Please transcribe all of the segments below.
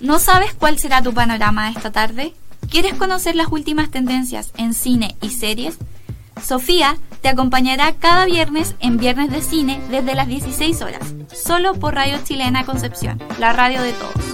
¿No sabes cuál será tu panorama esta tarde? ¿Quieres conocer las últimas tendencias en cine y series? Sofía te acompañará cada viernes en Viernes de Cine desde las 16 horas, solo por Radio Chilena Concepción, la radio de todos.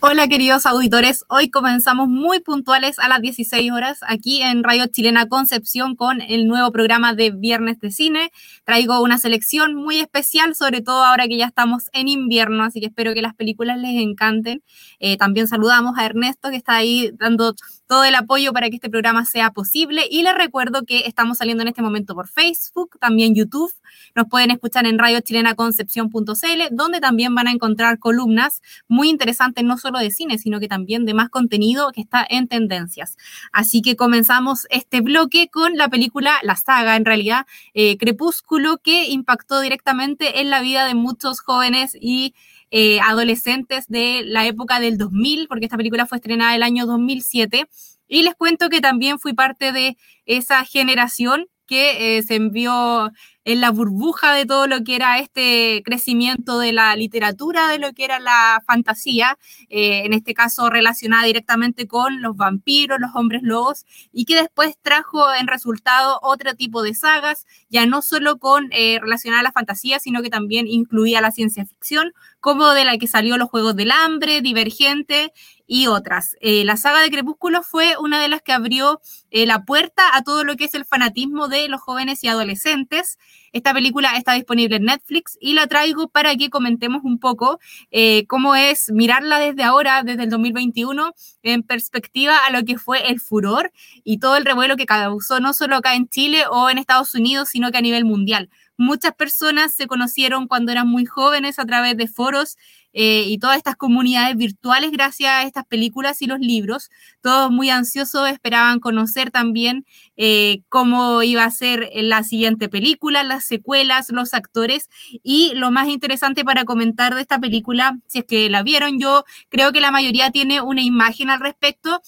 Hola queridos auditores, hoy comenzamos muy puntuales a las 16 horas aquí en Radio Chilena Concepción con el nuevo programa de Viernes de Cine. Traigo una selección muy especial, sobre todo ahora que ya estamos en invierno, así que espero que las películas les encanten. Eh, también saludamos a Ernesto que está ahí dando todo el apoyo para que este programa sea posible y les recuerdo que estamos saliendo en este momento por Facebook, también YouTube. Nos pueden escuchar en radiochilenaconcepción.cl, donde también van a encontrar columnas muy interesantes, no solo de cine, sino que también de más contenido que está en tendencias. Así que comenzamos este bloque con la película, la saga en realidad, eh, Crepúsculo, que impactó directamente en la vida de muchos jóvenes y eh, adolescentes de la época del 2000, porque esta película fue estrenada el año 2007. Y les cuento que también fui parte de esa generación que eh, se envió en la burbuja de todo lo que era este crecimiento de la literatura, de lo que era la fantasía, eh, en este caso relacionada directamente con los vampiros, los hombres lobos, y que después trajo en resultado otro tipo de sagas, ya no solo con eh, relacionada a la fantasía, sino que también incluía la ciencia ficción, como de la que salió los Juegos del Hambre, Divergente y otras. Eh, la saga de Crepúsculo fue una de las que abrió eh, la puerta a todo lo que es el fanatismo de los jóvenes y adolescentes. Esta película está disponible en Netflix y la traigo para que comentemos un poco eh, cómo es mirarla desde ahora, desde el 2021, en perspectiva a lo que fue el furor y todo el revuelo que causó no solo acá en Chile o en Estados Unidos, sino que a nivel mundial. Muchas personas se conocieron cuando eran muy jóvenes a través de foros eh, y todas estas comunidades virtuales gracias a estas películas y los libros. Todos muy ansiosos esperaban conocer también eh, cómo iba a ser la siguiente película, las secuelas, los actores y lo más interesante para comentar de esta película, si es que la vieron, yo creo que la mayoría tiene una imagen al respecto.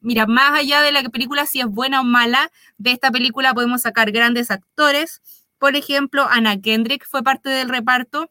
mira, más allá de la película, si es buena o mala, de esta película podemos sacar grandes actores. Por ejemplo, Anna Kendrick fue parte del reparto,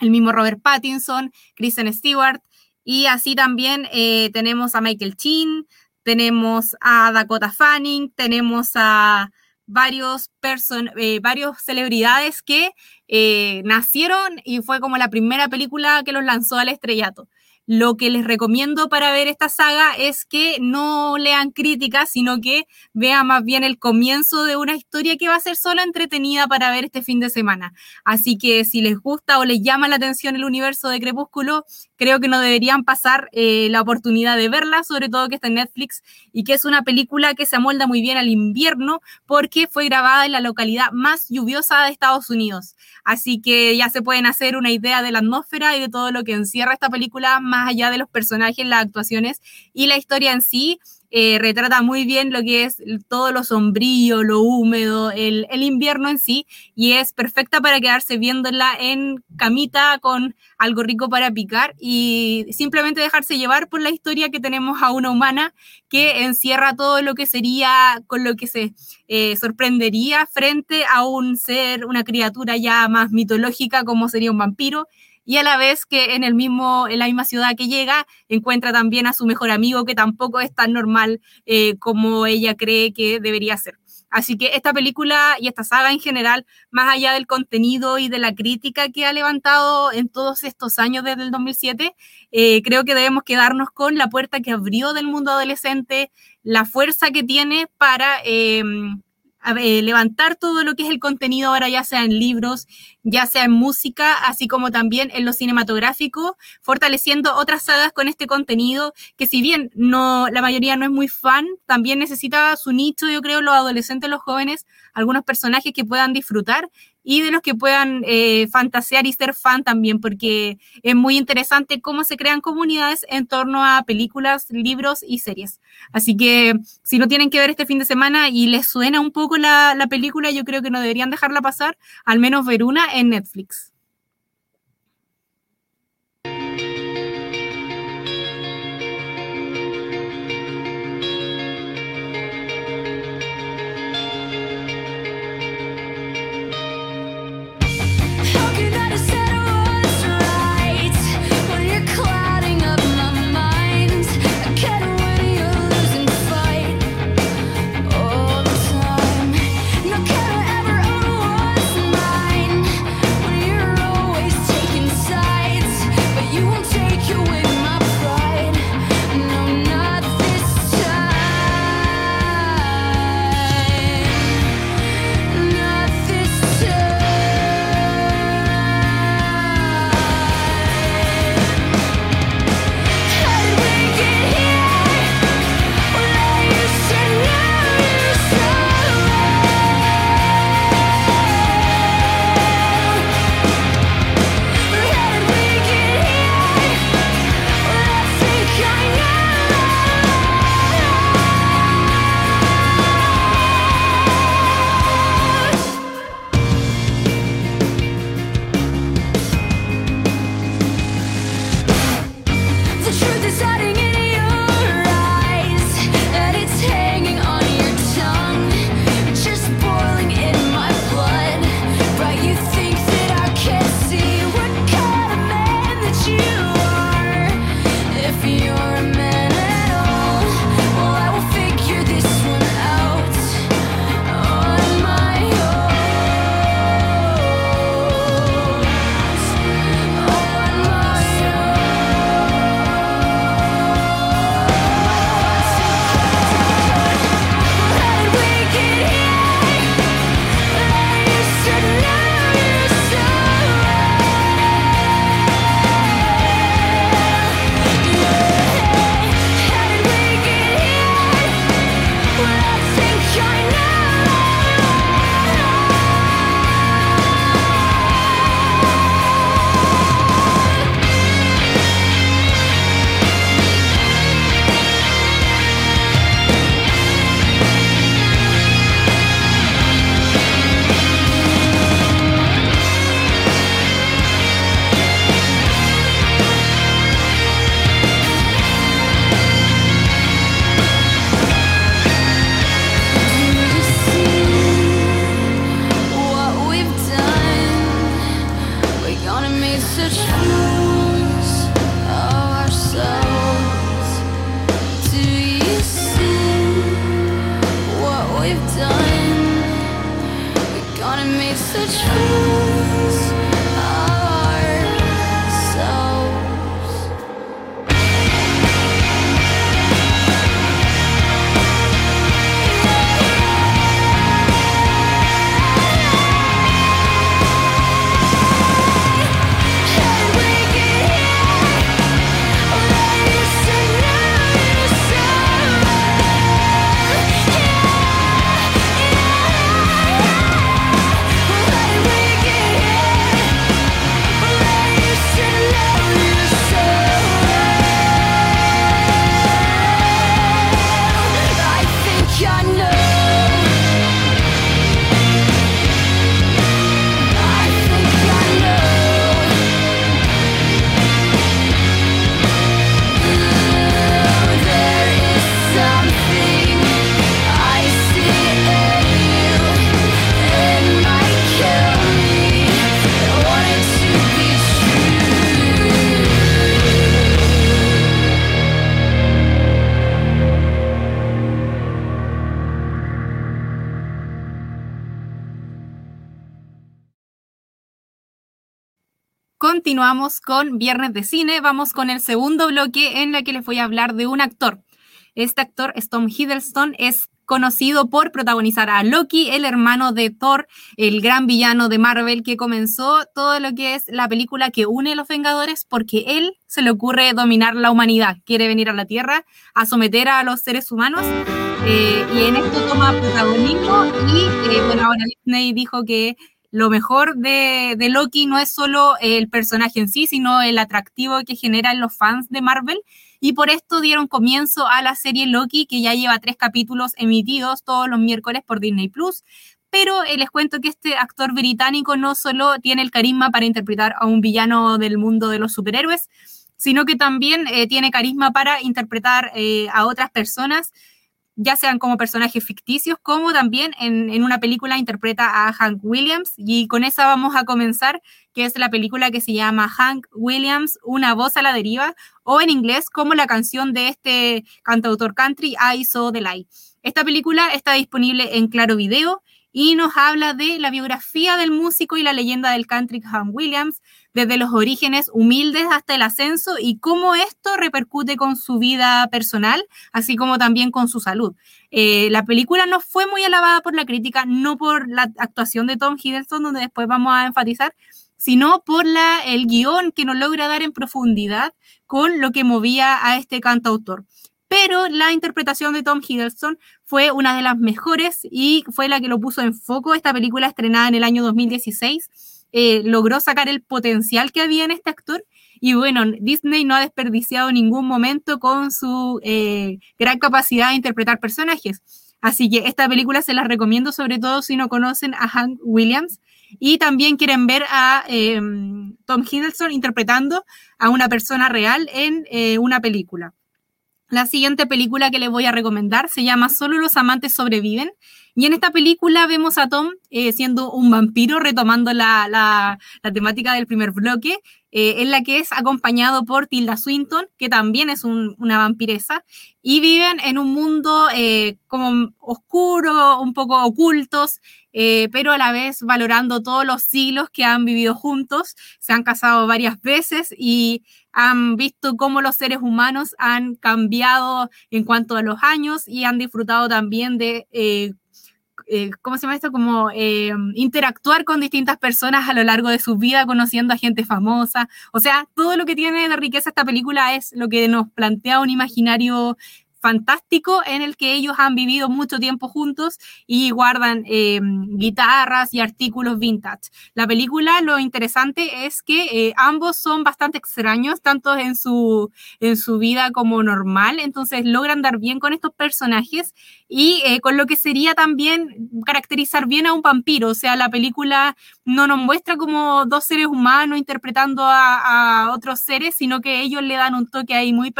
el mismo Robert Pattinson, Kristen Stewart, y así también eh, tenemos a Michael Chin, tenemos a Dakota Fanning, tenemos a varios, person eh, varios celebridades que eh, nacieron y fue como la primera película que los lanzó al estrellato. Lo que les recomiendo para ver esta saga es que no lean críticas, sino que vean más bien el comienzo de una historia que va a ser solo entretenida para ver este fin de semana. Así que si les gusta o les llama la atención el universo de Crepúsculo, creo que no deberían pasar eh, la oportunidad de verla, sobre todo que está en Netflix y que es una película que se amolda muy bien al invierno porque fue grabada en la localidad más lluviosa de Estados Unidos. Así que ya se pueden hacer una idea de la atmósfera y de todo lo que encierra esta película más allá de los personajes, las actuaciones y la historia en sí. Eh, retrata muy bien lo que es todo lo sombrío, lo húmedo, el, invierno en sí, y es perfecta para quedarse viéndola en camita con algo rico para picar y simplemente dejarse llevar por la historia que tenemos a una humana que encierra todo lo que sería, con lo que se eh, sorprendería frente a un ser, una criatura ya más mitológica como sería un vampiro y a la vez que en, el mismo, en la misma ciudad que llega encuentra también a su mejor amigo que tampoco es tan normal eh, como ella cree que debería ser. Así que esta película y esta saga en general, más allá del contenido y de la crítica que ha levantado en todos estos años desde el 2007, eh, creo que debemos quedarnos con la puerta que abrió del mundo adolescente, la fuerza que tiene para em, eh, levantar todo lo que es el contenido ahora, ya sea en libros, ya sea en música, así como también en lo cinematográfico, fortaleciendo otras sagas con este contenido, que si bien no, la mayoría no es muy fan, también necesita su nicho, yo creo, los adolescentes, los jóvenes, algunos personajes que puedan disfrutar y de los que puedan eh, fantasear y ser fan también, porque es muy interesante cómo se crean comunidades en torno a películas, libros y series. Así que si no tienen que ver este fin de semana y les suena un poco la, la película, yo creo que no deberían dejarla pasar, al menos ver una en Netflix. Continuamos con Viernes de Cine. Vamos con el segundo bloque en el que les voy a hablar de un actor. Este actor, Tom Hiddleston, es conocido por protagonizar a Loki, el hermano de Thor, el gran villano de Marvel que comenzó todo lo que es la película que une a los Vengadores porque él se le ocurre dominar la humanidad, quiere venir a la Tierra a someter a los seres humanos eh, y en esto toma protagonismo y eh, bueno, ahora Disney dijo que lo mejor de, Loki no es solo el personaje en sí, sino el atractivo que generan los fans de Marvel. Y por esto dieron comienzo a la serie Loki, que ya lleva tres capítulos emitidos todos los miércoles por Disney Plus. Pero eh, les cuento que este actor británico no solo tiene el carisma para interpretar a un villano del mundo de los superhéroes, sino que también eh, tiene carisma para interpretar eh, a otras personas ya sean como personajes ficticios, como también en, una película interpreta a Hank Williams. Y con esa vamos a comenzar, que es la película que se llama Hank Williams, Una voz a la deriva, o en inglés como la canción de este cantautor country, I Saw the Light. Esta película está disponible en Claro Video y nos habla de la biografía del músico y la leyenda del country Hank Williams, desde los orígenes humildes hasta el ascenso y cómo esto repercute con su vida personal, así como también con su salud. Eh, la película no fue muy alabada por la crítica, no por la actuación de Tom Hiddleston, donde después vamos a enfatizar, sino por la, el guion que nos logra dar en profundidad con lo que movía a este cantautor pero la interpretación de Tom Hiddleston fue una de las mejores y fue la que lo puso en foco. Esta película estrenada en el año 2016 eh, logró sacar el potencial que había en este actor y bueno, Disney no ha desperdiciado ningún momento con su eh, gran capacidad de interpretar personajes. Así que esta película se la recomiendo sobre todo si no conocen a Hank Williams y también quieren ver a em, Tom Hiddleston interpretando a una persona real en eh, una película. La siguiente película que les voy a recomendar se llama Solo los amantes sobreviven. Y en esta película vemos a Tom eh, siendo un vampiro, retomando la, temática del primer bloque, eh, en la que es acompañado por Tilda Swinton, que también es una vampiresa, y viven en un mundo eh, como oscuro, un poco ocultos, pero a la vez valorando todos los siglos que han vivido juntos. Se han casado varias veces y han visto cómo los seres humanos han cambiado en cuanto a los años y han disfrutado también de eh, ¿cómo se llama esto? Como eh, interactuar con distintas personas a lo largo de su vida, conociendo a gente famosa. O sea, todo lo que tiene de riqueza esta película es lo que nos plantea un imaginario fantástico en el que ellos han vivido mucho tiempo juntos y guardan eh, guitarras y artículos vintage. La película, lo interesante es que eh, ambos son bastante extraños, tanto en su, en su vida como normal, entonces logran dar bien con estos personajes y eh, con lo que sería también caracterizar bien a un vampiro, o sea, la película no nos muestra como dos seres humanos interpretando a, otros seres, sino que ellos le dan un toque ahí muy,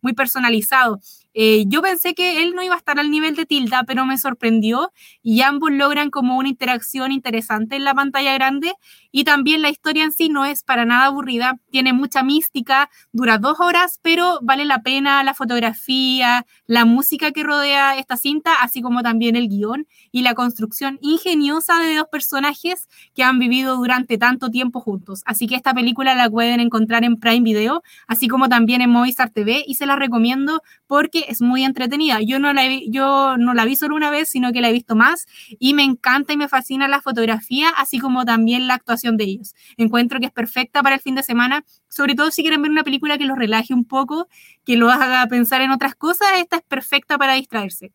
muy personalizado. Eh, yo pensé que él no iba a estar al nivel de Tilda, pero me sorprendió y ambos logran como una interacción interesante en la pantalla grande y también la historia en sí no es para nada aburrida, tiene mucha mística, dura dos horas, pero vale la pena la fotografía, la música que rodea esta cinta, así como también el guion y la construcción ingeniosa de dos personajes que han vivido durante tanto tiempo juntos. Así que esta película la pueden encontrar en Prime Video, así como también en Movistar TV y se la recomiendo porque es muy entretenida. Yo no, la yo no la vi solo una vez, sino que la he visto más y me encanta y me fascina la fotografía, así como también la actuación de ellos. Encuentro que es perfecta para el fin de semana, sobre todo si quieren ver una película que los relaje un poco, que los haga pensar en otras cosas, esta es perfecta para distraerse.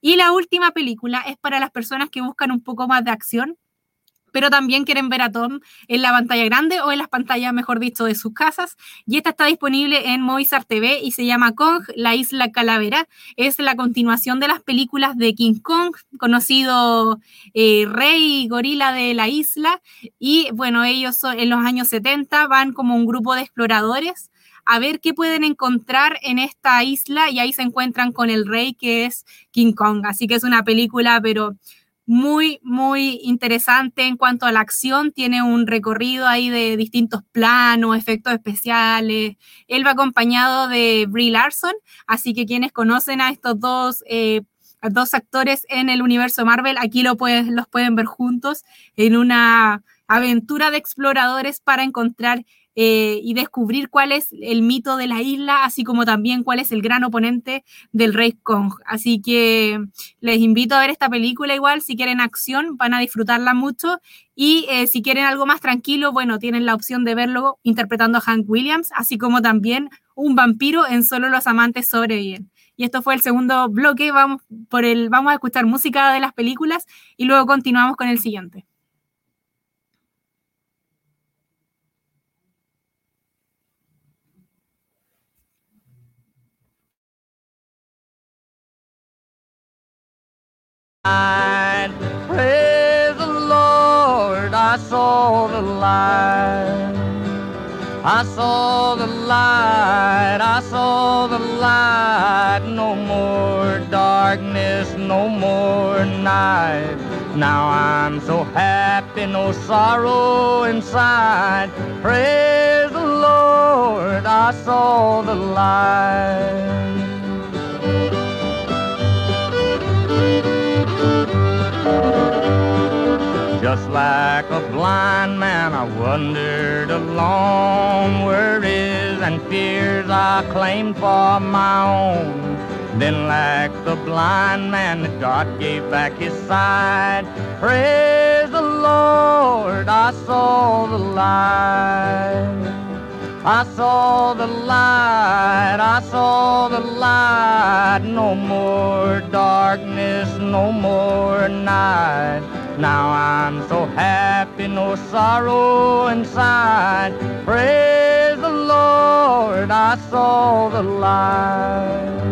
Y la última película es para las personas que buscan un poco más de acción, pero también quieren ver a Tom en la pantalla grande o en las pantallas, mejor dicho, de sus casas. Y esta está disponible en Movistar TV y se llama Kong, la isla calavera. Es la continuación de las películas de King Kong, conocido eh, rey gorila de la isla. Y bueno, ellos en los años 70 van como un grupo de exploradores a ver qué pueden encontrar en esta isla y ahí se encuentran con el rey que es King Kong. Así que es una película, pero muy, muy interesante en cuanto a la acción. Tiene un recorrido ahí de distintos planos, efectos especiales. Él va acompañado de Brie Larson, así que quienes conocen a estos dos, eh, dos actores en el universo Marvel, aquí lo los pueden ver juntos en una aventura de exploradores para encontrar eh, y descubrir cuál es el mito de la isla, así como también cuál es el gran oponente del Rey Kong. Así que les invito a ver esta película igual, si quieren acción, van a disfrutarla mucho. Y eh, si quieren algo más tranquilo, bueno, tienen la opción de verlo interpretando a Hank Williams, así como también un vampiro en Solo los amantes sobreviven. Y esto fue el segundo bloque, vamos, por el, vamos a escuchar música de las películas y luego continuamos con el siguiente. Praise the Lord, I saw the light. I saw the light, I saw the light. No more darkness, no more night. Now I'm so happy, no sorrow inside. Praise the Lord, I saw the light. Like a blind man, I wandered along worries and fears I claimed for my own. Then like the blind man, that God gave back his sight. Praise the Lord, I saw the light. I saw the light, I saw the light. No more darkness, no more night. Now I'm so happy, no sorrow inside. Praise the Lord, I saw the light.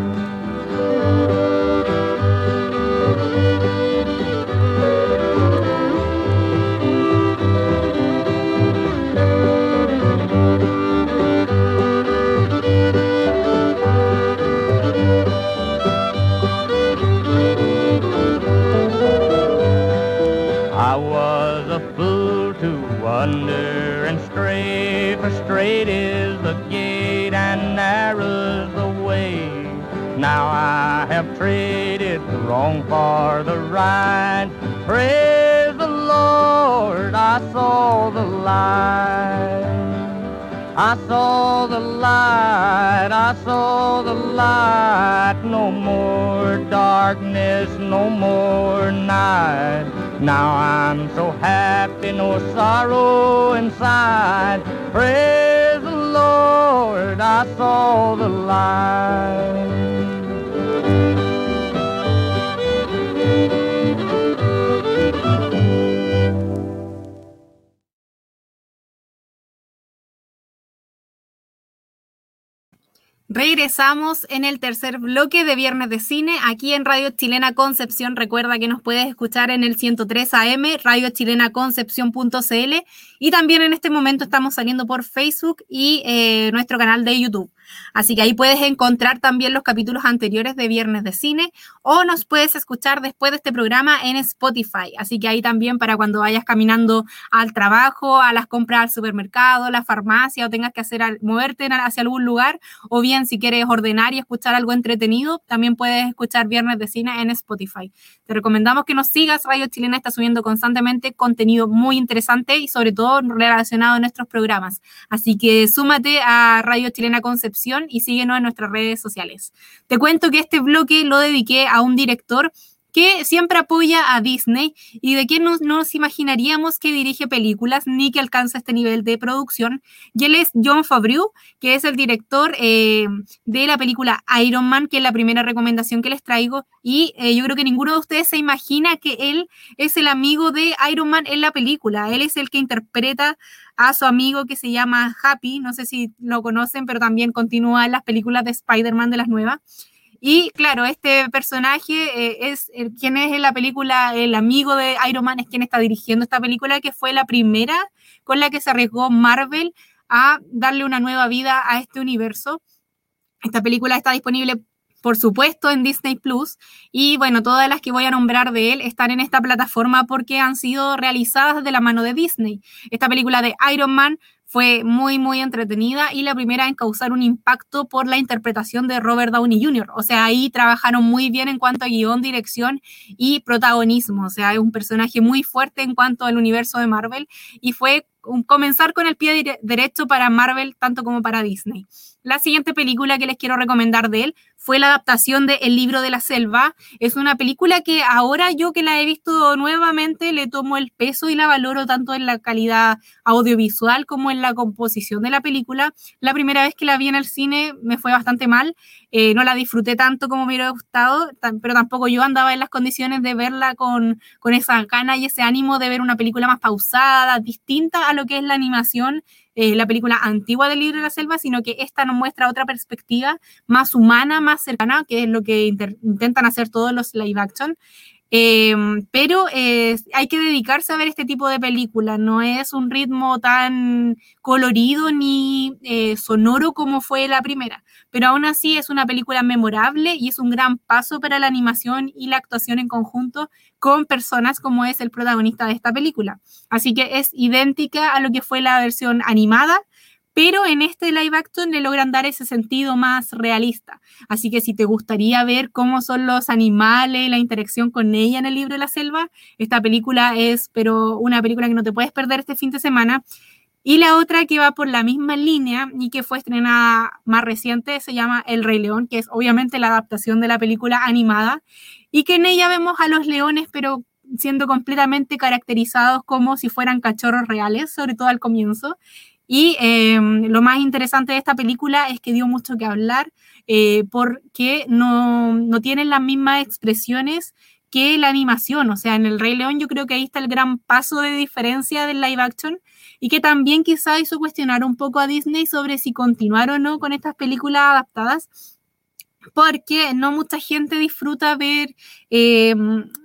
No more night. Now I'm so happy, no sorrow inside. Praise the Lord, I saw the light. Regresamos en el tercer bloque de Viernes de Cine, aquí en Radio Chilena Concepción. Recuerda que nos puedes escuchar en el 103 AM, radiochilenaconcepción.cl y también en este momento estamos saliendo por Facebook y eh, nuestro canal de YouTube. Así que ahí puedes encontrar también los capítulos anteriores de Viernes de Cine o nos puedes escuchar después de este programa en Spotify. Así que ahí también para cuando vayas caminando al trabajo, a las compras al supermercado, a la farmacia o tengas que hacer moverte hacia algún lugar o bien si quieres ordenar y escuchar algo entretenido, también puedes escuchar Viernes de Cine en Spotify. Te recomendamos que nos sigas. Radio Chilena está subiendo constantemente contenido muy interesante y sobre todo relacionado a nuestros programas. Así que súmate a Radio Chilena Concepción y síguenos en nuestras redes sociales. Te cuento que este bloque lo dediqué a un director que siempre apoya a Disney y de quien no, nos imaginaríamos que dirige películas ni que alcanza este nivel de producción. Y él es John Favreau, que es el director eh, de la película Iron Man, que es la primera recomendación que les traigo. Y eh, yo creo que ninguno de ustedes se imagina que él es el amigo de Iron Man en la película. Él es el que interpreta a su amigo que se llama Happy, no sé si lo conocen, pero también continúa en las películas de Spider-Man de las nuevas. Y claro, este personaje eh, es el, quien es en la película, el amigo de Iron Man, es quien está dirigiendo esta película, que fue la primera con la que se arriesgó Marvel a darle una nueva vida a este universo. Esta película está disponible por supuesto, en Disney Plus. Y bueno, todas las que voy a nombrar de él están en esta plataforma porque han sido realizadas de la mano de Disney. Esta película de Iron Man fue muy, muy entretenida y la primera en causar un impacto por la interpretación de Robert Downey Jr. O sea, ahí trabajaron muy bien en cuanto a guion, dirección y protagonismo. O sea, es un personaje muy fuerte en cuanto al universo de Marvel y fue comenzar con el pie derecho para Marvel tanto como para Disney. La siguiente película que les quiero recomendar de él fue la adaptación de El libro de la selva. Es una película que ahora yo que la he visto nuevamente le tomo el peso y la valoro tanto en la calidad audiovisual como en la composición de la película. La primera vez que la vi en el cine me fue bastante mal, eh, no la disfruté tanto como me hubiera gustado, pero tampoco yo andaba en las condiciones de verla con, con esa gana y ese ánimo de ver una película más pausada, distinta a lo que es la animación eh, la película antigua del libro de la selva, sino que esta nos muestra otra perspectiva más humana, más cercana, que es lo que intentan hacer todos los live action. Em, pero eh, hay que dedicarse a ver este tipo de películas, no es un ritmo tan colorido ni eh, sonoro como fue la primera, pero aún así es una película memorable y es un gran paso para la animación y la actuación en conjunto con personas como es el protagonista de esta película. Así que es idéntica a lo que fue la versión animada, pero en este live action le logran dar ese sentido más realista. Así que si te gustaría ver cómo son los animales, la interacción con ella en el libro de la selva, esta película es, pero una película que no te puedes perder este fin de semana. Y la otra que va por la misma línea y que fue estrenada más reciente se llama El Rey León, que es obviamente la adaptación de la película animada y que en ella vemos a los leones pero siendo completamente caracterizados como si fueran cachorros reales, sobre todo al comienzo. Y em, lo más interesante de esta película es que dio mucho que hablar eh, porque no, no tienen las mismas expresiones que la animación. O sea, en El Rey León yo creo que ahí está el gran paso de diferencia del live action y que también quizá hizo cuestionar un poco a Disney sobre si continuar o no con estas películas adaptadas porque no mucha gente disfruta ver eh,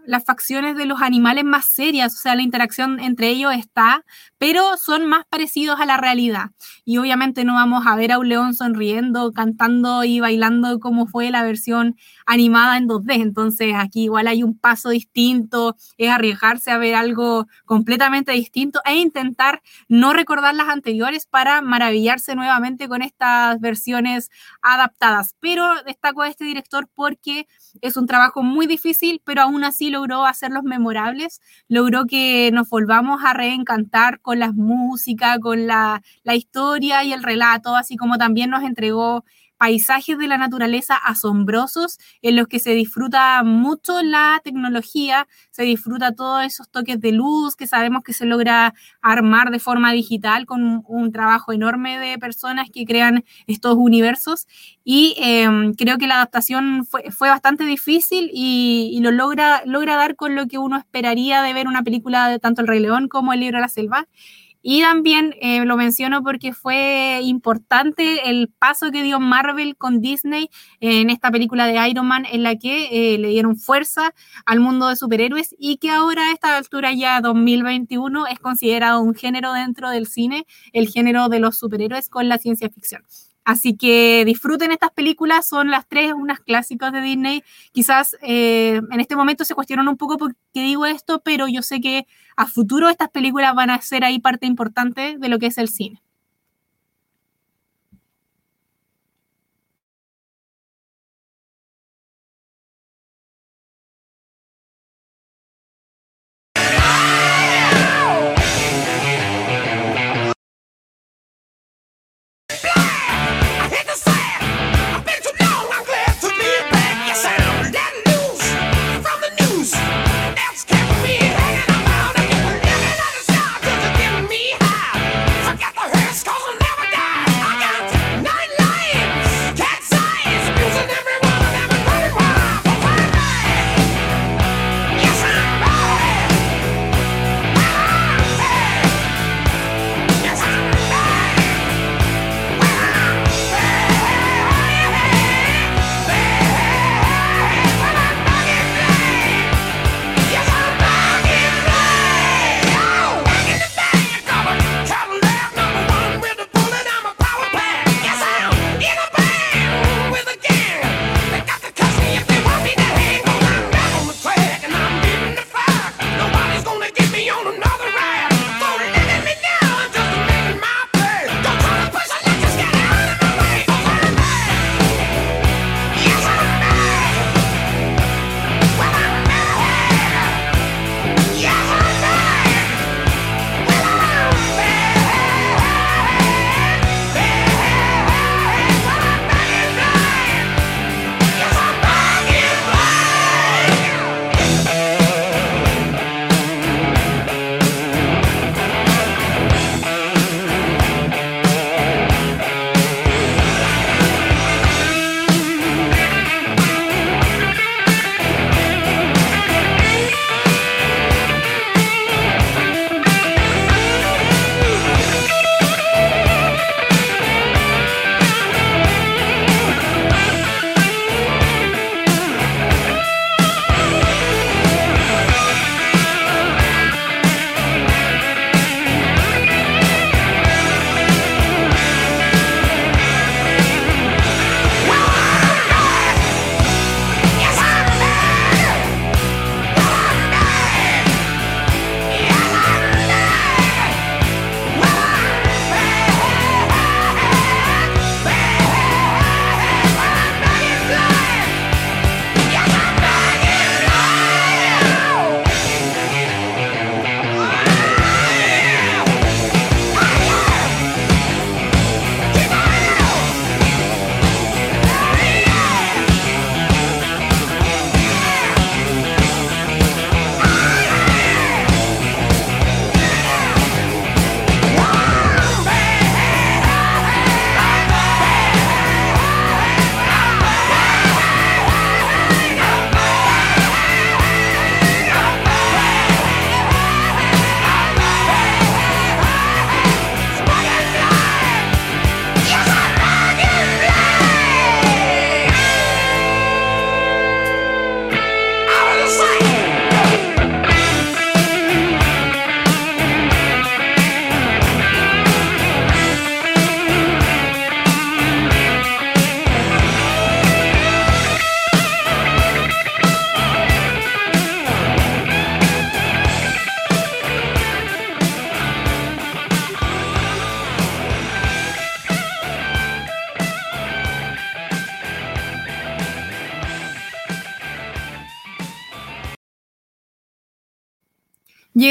las facciones de los animales más serias, o sea, la interacción entre ellos está, pero son más parecidos a la realidad. Y obviamente no vamos a ver a un león sonriendo, cantando y bailando como fue la versión animada en 2D. Entonces aquí igual hay un paso distinto, es arriesgarse a ver algo completamente distinto e intentar no recordar las anteriores para maravillarse nuevamente con estas versiones adaptadas. Pero destaco a este director porque es un trabajo muy difícil, pero aún así logró hacerlos memorables, logró que nos volvamos a reencantar con la música, con la, la historia y el relato, así como también nos entregó paisajes de la naturaleza asombrosos en los que se disfruta mucho la tecnología, se disfruta todos esos toques de luz que sabemos que se logra armar de forma digital con un, trabajo enorme de personas que crean estos universos. Y em, creo que la adaptación fue, fue bastante difícil y, y, lo logra, logra dar con lo que uno esperaría de ver una película de tanto El Rey León como El Libro de la Selva y también eh, lo menciono porque fue importante el paso que dio Marvel con Disney en esta película de Iron Man, en la que eh, le dieron fuerza al mundo de superhéroes y que ahora a esta altura ya 2021 es considerado un género dentro del cine, el género de los superhéroes con la ciencia ficción. Así que disfruten estas películas, son las tres, unas clásicas de Disney. Quizás eh, en este momento se cuestionan un poco por qué digo esto, pero yo sé que a futuro estas películas van a ser ahí parte importante de lo que es el cine.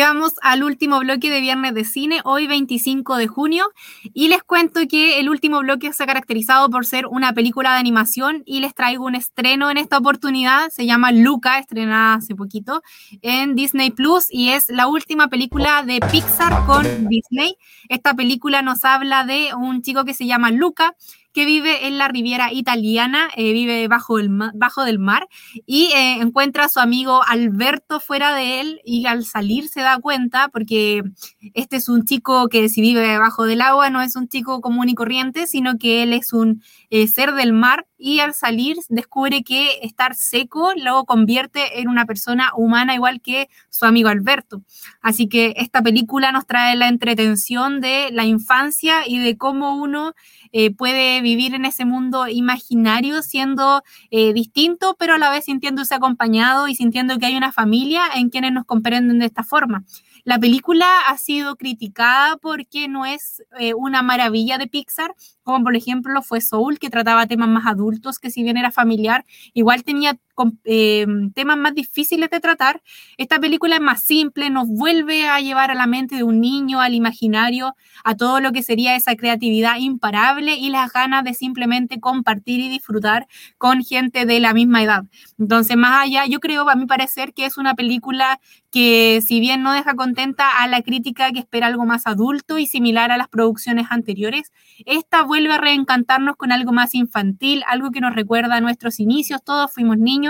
Llegamos al último bloque de Viernes de Cine, hoy 25 de junio, y les cuento que el último bloque se ha caracterizado por ser una película de animación y les traigo un estreno en esta oportunidad, se llama Luca, estrenada hace poquito en Disney Plus y es la última película de Pixar con Disney. Esta película nos habla de un chico que se llama Luca, que vive en la Riviera italiana, eh, vive bajo, el, bajo del mar y eh, encuentra a su amigo Alberto fuera de él y al salir se da cuenta porque este es un chico que si vive debajo del agua no es un chico común y corriente, sino que él es un eh, ser del mar y al salir descubre que estar seco lo convierte en una persona humana igual que su amigo Alberto. Así que esta película nos trae la entretención de la infancia y de cómo uno eh, puede vivir en ese mundo imaginario siendo eh, distinto, pero a la vez sintiéndose acompañado y sintiendo que hay una familia en quienes nos comprenden de esta forma. La película ha sido criticada porque no es eh, una maravilla de Pixar, como por ejemplo fue Soul, que trataba temas más adultos, que si bien era familiar, igual tenía eh, temas más difíciles de tratar. Esta película es más simple, nos vuelve a llevar a la mente de un niño, al imaginario, a todo lo que sería esa creatividad imparable y las ganas de simplemente compartir y disfrutar con gente de la misma edad. Entonces, más allá, yo creo, a mi parecer, que es una película que si bien no deja contenta a la crítica que espera algo más adulto y similar a las producciones anteriores, esta vuelve a reencantarnos con algo más infantil, algo que nos recuerda a nuestros inicios, todos fuimos niños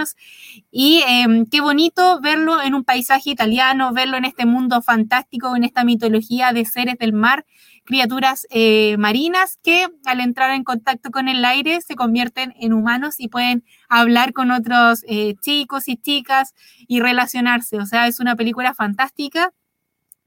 y em, qué bonito verlo en un paisaje italiano, verlo en este mundo fantástico, en esta mitología de seres del mar criaturas eh, marinas que al entrar en contacto con el aire se convierten en humanos y pueden hablar con otros eh, chicos y chicas y relacionarse. O sea, es una película fantástica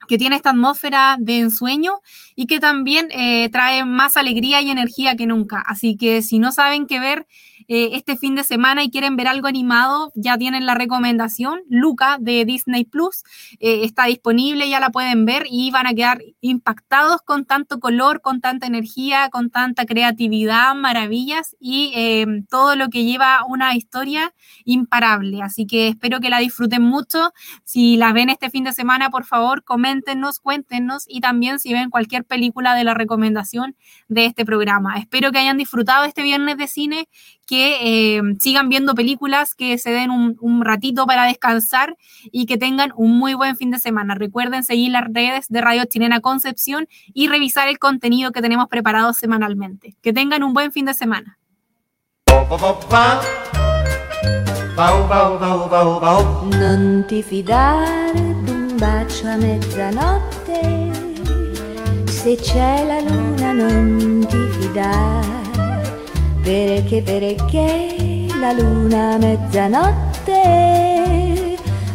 que tiene esta atmósfera de ensueño y que también eh, trae más alegría y energía que nunca. Así que si no saben qué ver, eh, este fin de semana y quieren ver algo animado, ya tienen la recomendación. Luca de Disney Plus eh, está disponible, ya la pueden ver y van a quedar impactados con tanto color, con tanta energía, con tanta creatividad, maravillas y em, todo lo que lleva una historia imparable. Así que espero que la disfruten mucho. Si la ven este fin de semana, por favor, coméntenos, cuéntenos y también si ven cualquier película de la recomendación de este programa. Espero que hayan disfrutado este viernes de cine que eh, sigan viendo películas, que se den un, ratito para descansar y que tengan un muy buen fin de semana. Recuerden seguir las redes de Radio Chilena Concepción y revisar el contenido que tenemos preparado semanalmente. Que tengan un buen fin de semana. Perché perché la luna a mezzanotte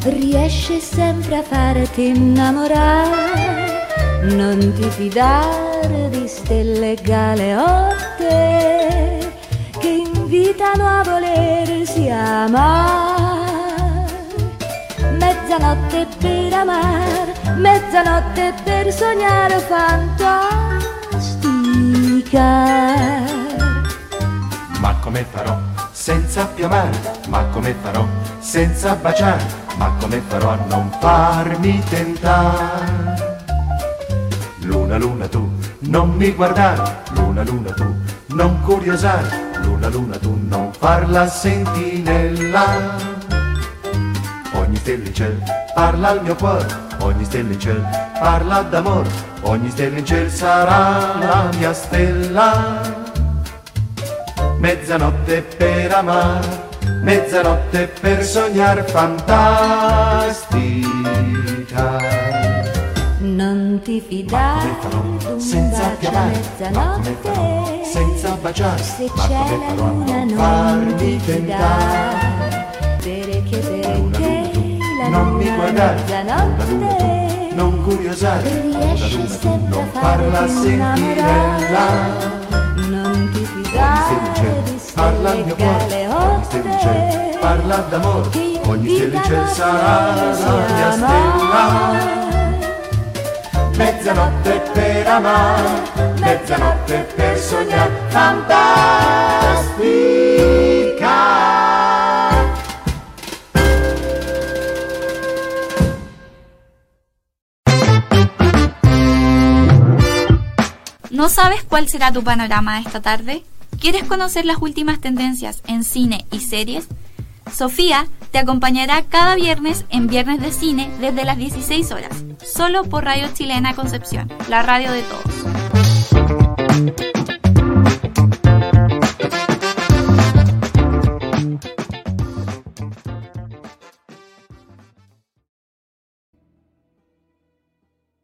riesce sempre a farti innamorare. Non ti fidare di stelle galeotte che invitano a volersi amare mezzanotte per amare mezzanotte per sognare fantastica ma come farò senza più amare? Ma come farò senza baciare? Ma come farò a non farmi tentare? Luna, luna tu, non mi guardare, luna, luna tu, non curiosare, luna, luna tu, non farla sentinella. Ogni stella in cielo parla al mio cuore, ogni stella in cielo parla d'amore, ogni stella in cielo sarà la mia stella mezzanotte per amare, mezzanotte per sognare fantastica. Non ti fidare d'un senza bacio a mezzanotte, senza baciare, se ma c'è come la farò a luna non non farmi ti tentare? fidare, perché perché la non mi luna a guardare, luna, luna tu, mezzanotte non curiosare, luna, riesce luna tu, sempre non a farla farti sentinella. Ogni parla il mio cuore Ogni stella parla d'amore Ogni stella sarà la mia stella Mezzanotte per amare Mezzanotte per sognare Fantastica ¿No sabes cuál será tu panorama esta tarde? ¿Quieres conocer las últimas tendencias en cine y series? Sofía te acompañará cada viernes en Viernes de Cine desde las 16 horas, solo por Radio Chilena Concepción, la radio de todos.